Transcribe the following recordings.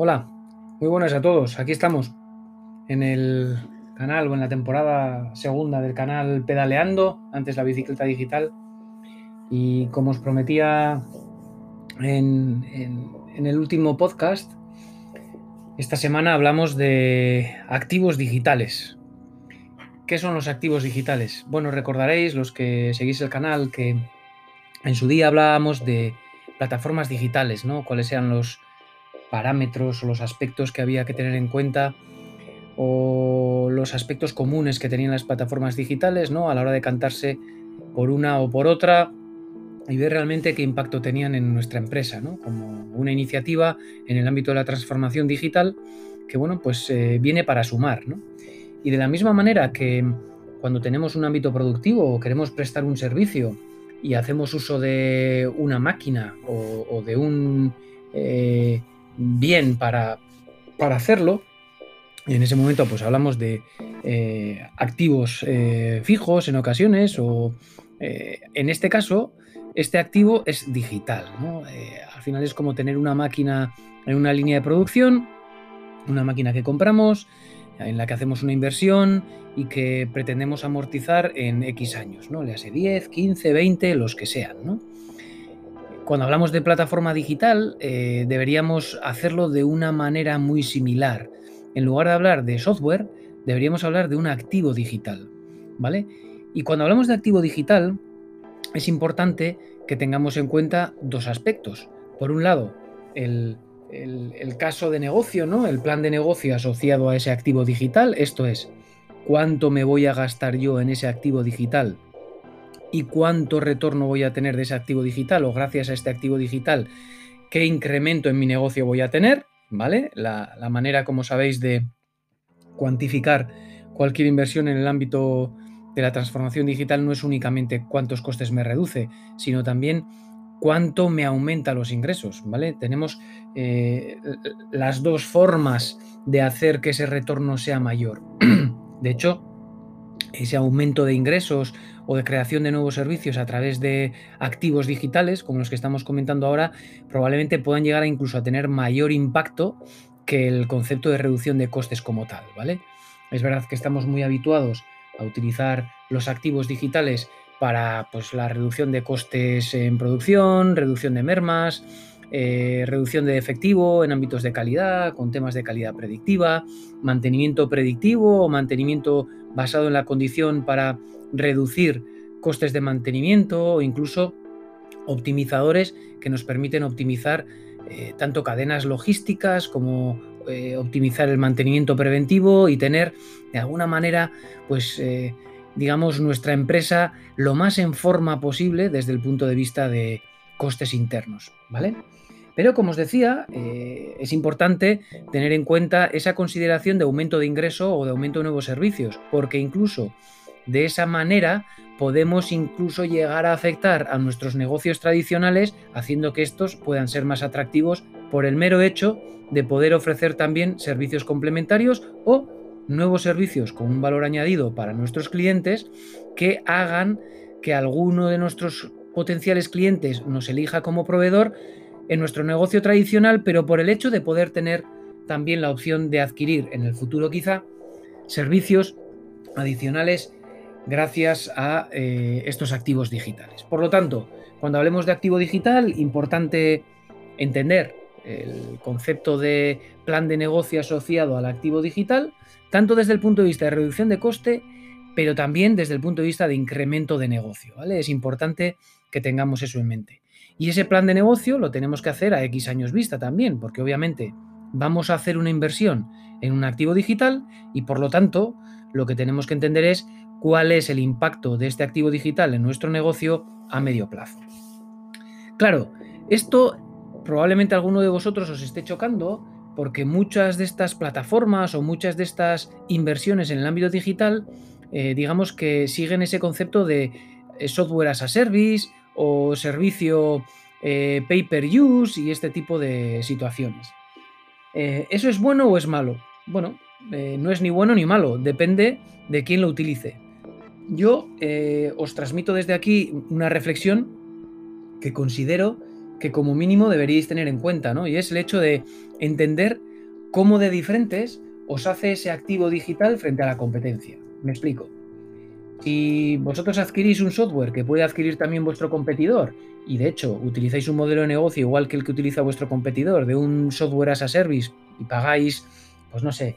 Hola, muy buenas a todos. Aquí estamos en el canal o en la temporada segunda del canal Pedaleando, antes la bicicleta digital. Y como os prometía en, el último podcast, esta semana hablamos de activos digitales. ¿Qué son los activos digitales? Bueno, recordaréis los que seguís el canal que en su día hablábamos de plataformas digitales, ¿no? Cuáles eran los parámetros o los aspectos que había que tener en cuenta o los aspectos comunes que tenían las plataformas digitales, ¿no? A la hora de cantarse por una o por otra y ver realmente qué impacto tenían en nuestra empresa, ¿no? Como una iniciativa en el ámbito de la transformación digital que, bueno, pues eh, viene para sumar, ¿no? Y de la misma manera que cuando tenemos un ámbito productivo o queremos prestar un servicio y hacemos uso de una máquina o, de un eh, bien para, para hacerlo, en ese momento pues hablamos de eh, activos eh, fijos en ocasiones o en este caso este activo es digital. al final es como tener una máquina en una línea de producción, una máquina que compramos, en la que hacemos una inversión y que pretendemos amortizar en X años, ¿no? Le hace 10, 15, 20, los que sean, ¿no? Cuando hablamos de plataforma digital, eh, deberíamos hacerlo de una manera muy similar. En lugar de hablar de software, deberíamos hablar de un activo digital, ¿vale? Y cuando hablamos de activo digital, es importante que tengamos en cuenta dos aspectos. Por un lado, el el, caso de negocio, ¿no? El plan de negocio asociado a ese activo digital. Esto es, cuánto me voy a gastar yo en ese activo digital y cuánto retorno voy a tener de ese activo digital o gracias a este activo digital, qué incremento en mi negocio voy a tener, ¿vale? La, la manera, como sabéis, de cuantificar cualquier inversión en el ámbito de la transformación digital no es únicamente cuántos costes me reduce, sino también cuánto me aumenta los ingresos, ¿vale? Tenemos eh, las dos formas de hacer que ese retorno sea mayor. de hecho, ese aumento de ingresos o de creación de nuevos servicios a través de activos digitales, como los que estamos comentando ahora, probablemente puedan llegar incluso a tener mayor impacto que el concepto de reducción de costes como tal, ¿vale? Es verdad que estamos muy habituados a utilizar los activos digitales para pues, la reducción de costes en producción, reducción de mermas, eh, reducción de efectivo en ámbitos de calidad, con temas de calidad predictiva, mantenimiento predictivo o mantenimiento basado en la condición para reducir costes de mantenimiento o incluso optimizadores que nos permiten optimizar eh, tanto cadenas logísticas como eh, optimizar el mantenimiento preventivo y tener de alguna manera pues digamos, nuestra empresa lo más en forma posible desde el punto de vista de costes internos, ¿vale? Pero como os decía, eh, es importante tener en cuenta esa consideración de aumento de ingreso o de aumento de nuevos servicios, porque incluso de esa manera podemos incluso llegar a afectar a nuestros negocios tradicionales, haciendo que estos puedan ser más atractivos por el mero hecho de poder ofrecer también servicios complementarios o nuevos servicios con un valor añadido para nuestros clientes que hagan que alguno de nuestros potenciales clientes nos elija como proveedor en nuestro negocio tradicional, pero por el hecho de poder tener también la opción de adquirir en el futuro quizá servicios adicionales gracias a eh, estos activos digitales. Por lo tanto, cuando hablemos de activo digital, importante entender el concepto de plan de negocio asociado al activo digital, tanto desde el punto de vista de reducción de coste, pero también desde el punto de vista de incremento de negocio. ¿vale? Es importante que tengamos eso en mente. Y ese plan de negocio lo tenemos que hacer a X años vista también, porque obviamente vamos a hacer una inversión en un activo digital y por lo tanto lo que tenemos que entender es cuál es el impacto de este activo digital en nuestro negocio a medio plazo. Claro, esto probablemente alguno de vosotros os esté chocando porque muchas de estas plataformas o muchas de estas inversiones en el ámbito digital, eh, digamos que siguen ese concepto de eh, software as a service o servicio eh, pay per use y este tipo de situaciones. ¿Eso es bueno o es malo? Bueno, no es ni bueno ni malo, depende de quién lo utilice. Yo os transmito desde aquí una reflexión que considero que como mínimo deberíais tener en cuenta, ¿no? Y es el hecho de entender cómo de diferentes os hace ese activo digital frente a la competencia. Me explico. Si vosotros adquirís un software que puede adquirir también vuestro competidor y de hecho utilizáis un modelo de negocio igual que el que utiliza vuestro competidor, de un software as a service y pagáis, pues no sé,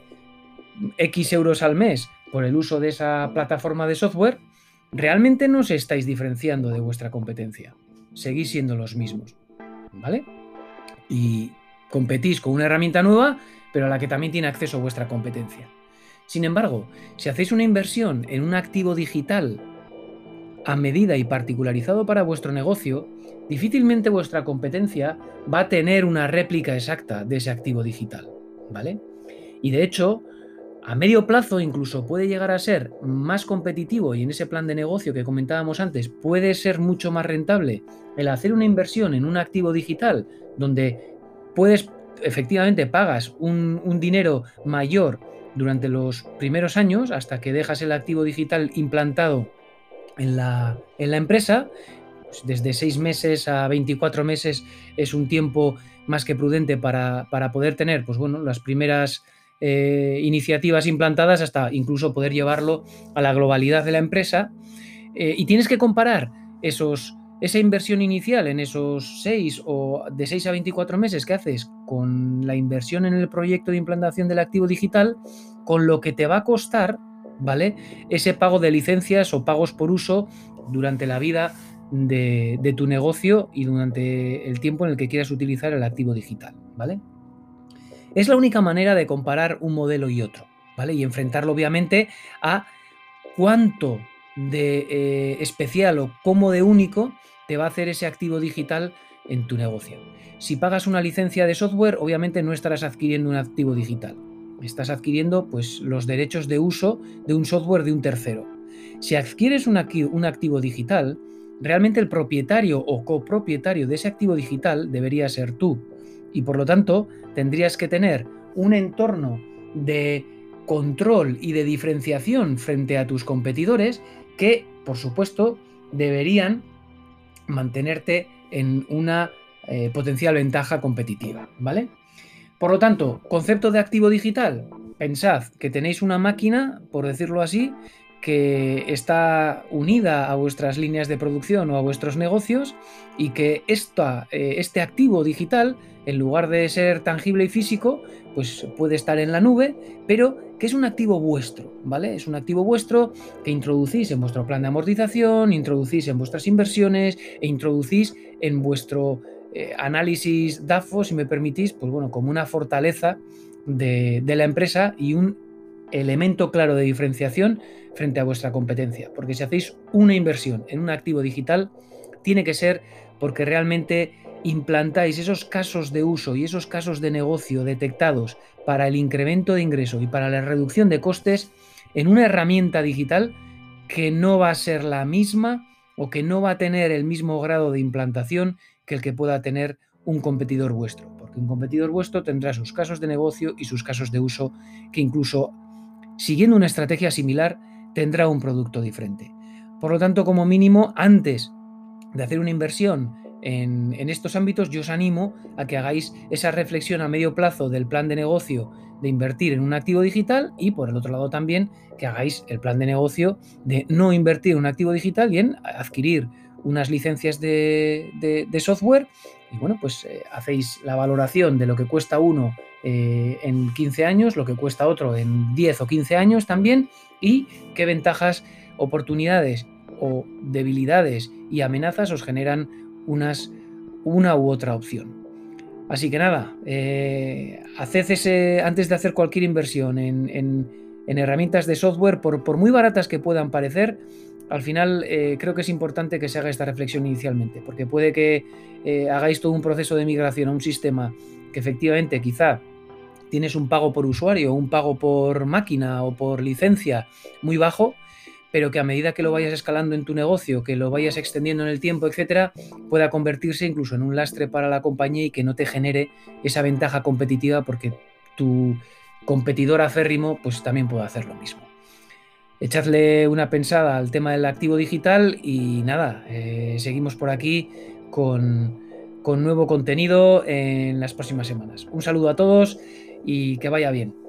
X euros al mes por el uso de esa plataforma de software, realmente no os estáis diferenciando de vuestra competencia. Seguís siendo los mismos. ¿Vale? Y competís con una herramienta nueva, pero a la que también tiene acceso vuestra competencia. Sin embargo, si hacéis una inversión en un activo digital a medida y particularizado para vuestro negocio, difícilmente vuestra competencia va a tener una réplica exacta de ese activo digital, ¿vale? Y de hecho, a medio plazo incluso puede llegar a ser más competitivo y en ese plan de negocio que comentábamos antes puede ser mucho más rentable el hacer una inversión en un activo digital donde puedes, efectivamente, pagas un, dinero mayor durante los primeros años hasta que dejas el activo digital implantado en la, en la empresa. Pues desde 6 meses a 24 meses es un tiempo más que prudente para, para poder tener pues bueno, las primeras eh, iniciativas implantadas hasta incluso poder llevarlo a la globalidad de la empresa. Eh, y tienes que comparar esos, esa inversión inicial en esos 6 o de 6 a 24 meses que haces con la inversión en el proyecto de implantación del activo digital con lo que te va a costar, ¿vale? Ese pago de licencias o pagos por uso durante la vida de, tu negocio y durante el tiempo en el que quieras utilizar el activo digital, ¿vale? Es la única manera de comparar un modelo y otro, ¿vale? Y enfrentarlo obviamente a cuánto de eh, especial o cómo de único te va a hacer ese activo digital en tu negocio. Si pagas una licencia de software, obviamente no estarás adquiriendo un activo digital. Estás adquiriendo pues, los derechos de uso de un software de un tercero. Si adquieres un, un activo digital, realmente el propietario o copropietario de ese activo digital debería ser tú y por lo tanto tendrías que tener un entorno de control y de diferenciación frente a tus competidores que, por supuesto, deberían mantenerte en una eh, potencial ventaja competitiva, ¿vale? Por lo tanto, concepto de activo digital, pensad que tenéis una máquina, por decirlo así, que está unida a vuestras líneas de producción o a vuestros negocios y que esta, eh, este activo digital, en lugar de ser tangible y físico, pues puede estar en la nube, pero que es un activo vuestro, ¿vale? Es un activo vuestro que introducís en vuestro plan de amortización, introducís en vuestras inversiones e introducís en vuestro eh, análisis DAFO, si me permitís, pues bueno, como una fortaleza de, de la empresa y un elemento claro de diferenciación frente a vuestra competencia. Porque si hacéis una inversión en un activo digital, tiene que ser porque realmente implantáis esos casos de uso y esos casos de negocio detectados para el incremento de ingreso y para la reducción de costes en una herramienta digital que no va a ser la misma o que no va a tener el mismo grado de implantación que el que pueda tener un competidor vuestro, porque un competidor vuestro tendrá sus casos de negocio y sus casos de uso que incluso siguiendo una estrategia similar, tendrá un producto diferente. Por lo tanto, como mínimo, antes de hacer una inversión en, estos ámbitos, yo os animo a que hagáis esa reflexión a medio plazo del plan de negocio de invertir en un activo digital y por el otro lado también que hagáis el plan de negocio de no invertir en un activo digital y en adquirir unas licencias de, software. Y bueno, pues eh, hacéis la valoración de lo que cuesta uno eh, en 15 años, lo que cuesta otro en 10 o 15 años también, y qué ventajas, oportunidades o debilidades y amenazas os generan unas, una u otra opción. Así que nada, eh, haced ese, antes de hacer cualquier inversión en, herramientas de software, por, por, muy baratas que puedan parecer, al final eh, creo que es importante que se haga esta reflexión inicialmente, porque puede que hagáis todo un proceso de migración a un sistema que efectivamente quizá tienes un pago por usuario, un pago por máquina o por licencia muy bajo, pero que a medida que lo vayas escalando en tu negocio, que lo vayas extendiendo en el tiempo, etcétera, pueda convertirse incluso en un lastre para la compañía y que no te genere esa ventaja competitiva porque tu competidor aférrimo pues también puede hacer lo mismo. Echadle una pensada al tema del activo digital y nada, eh, seguimos por aquí con, con nuevo contenido en las próximas semanas. Un saludo a todos y que vaya bien.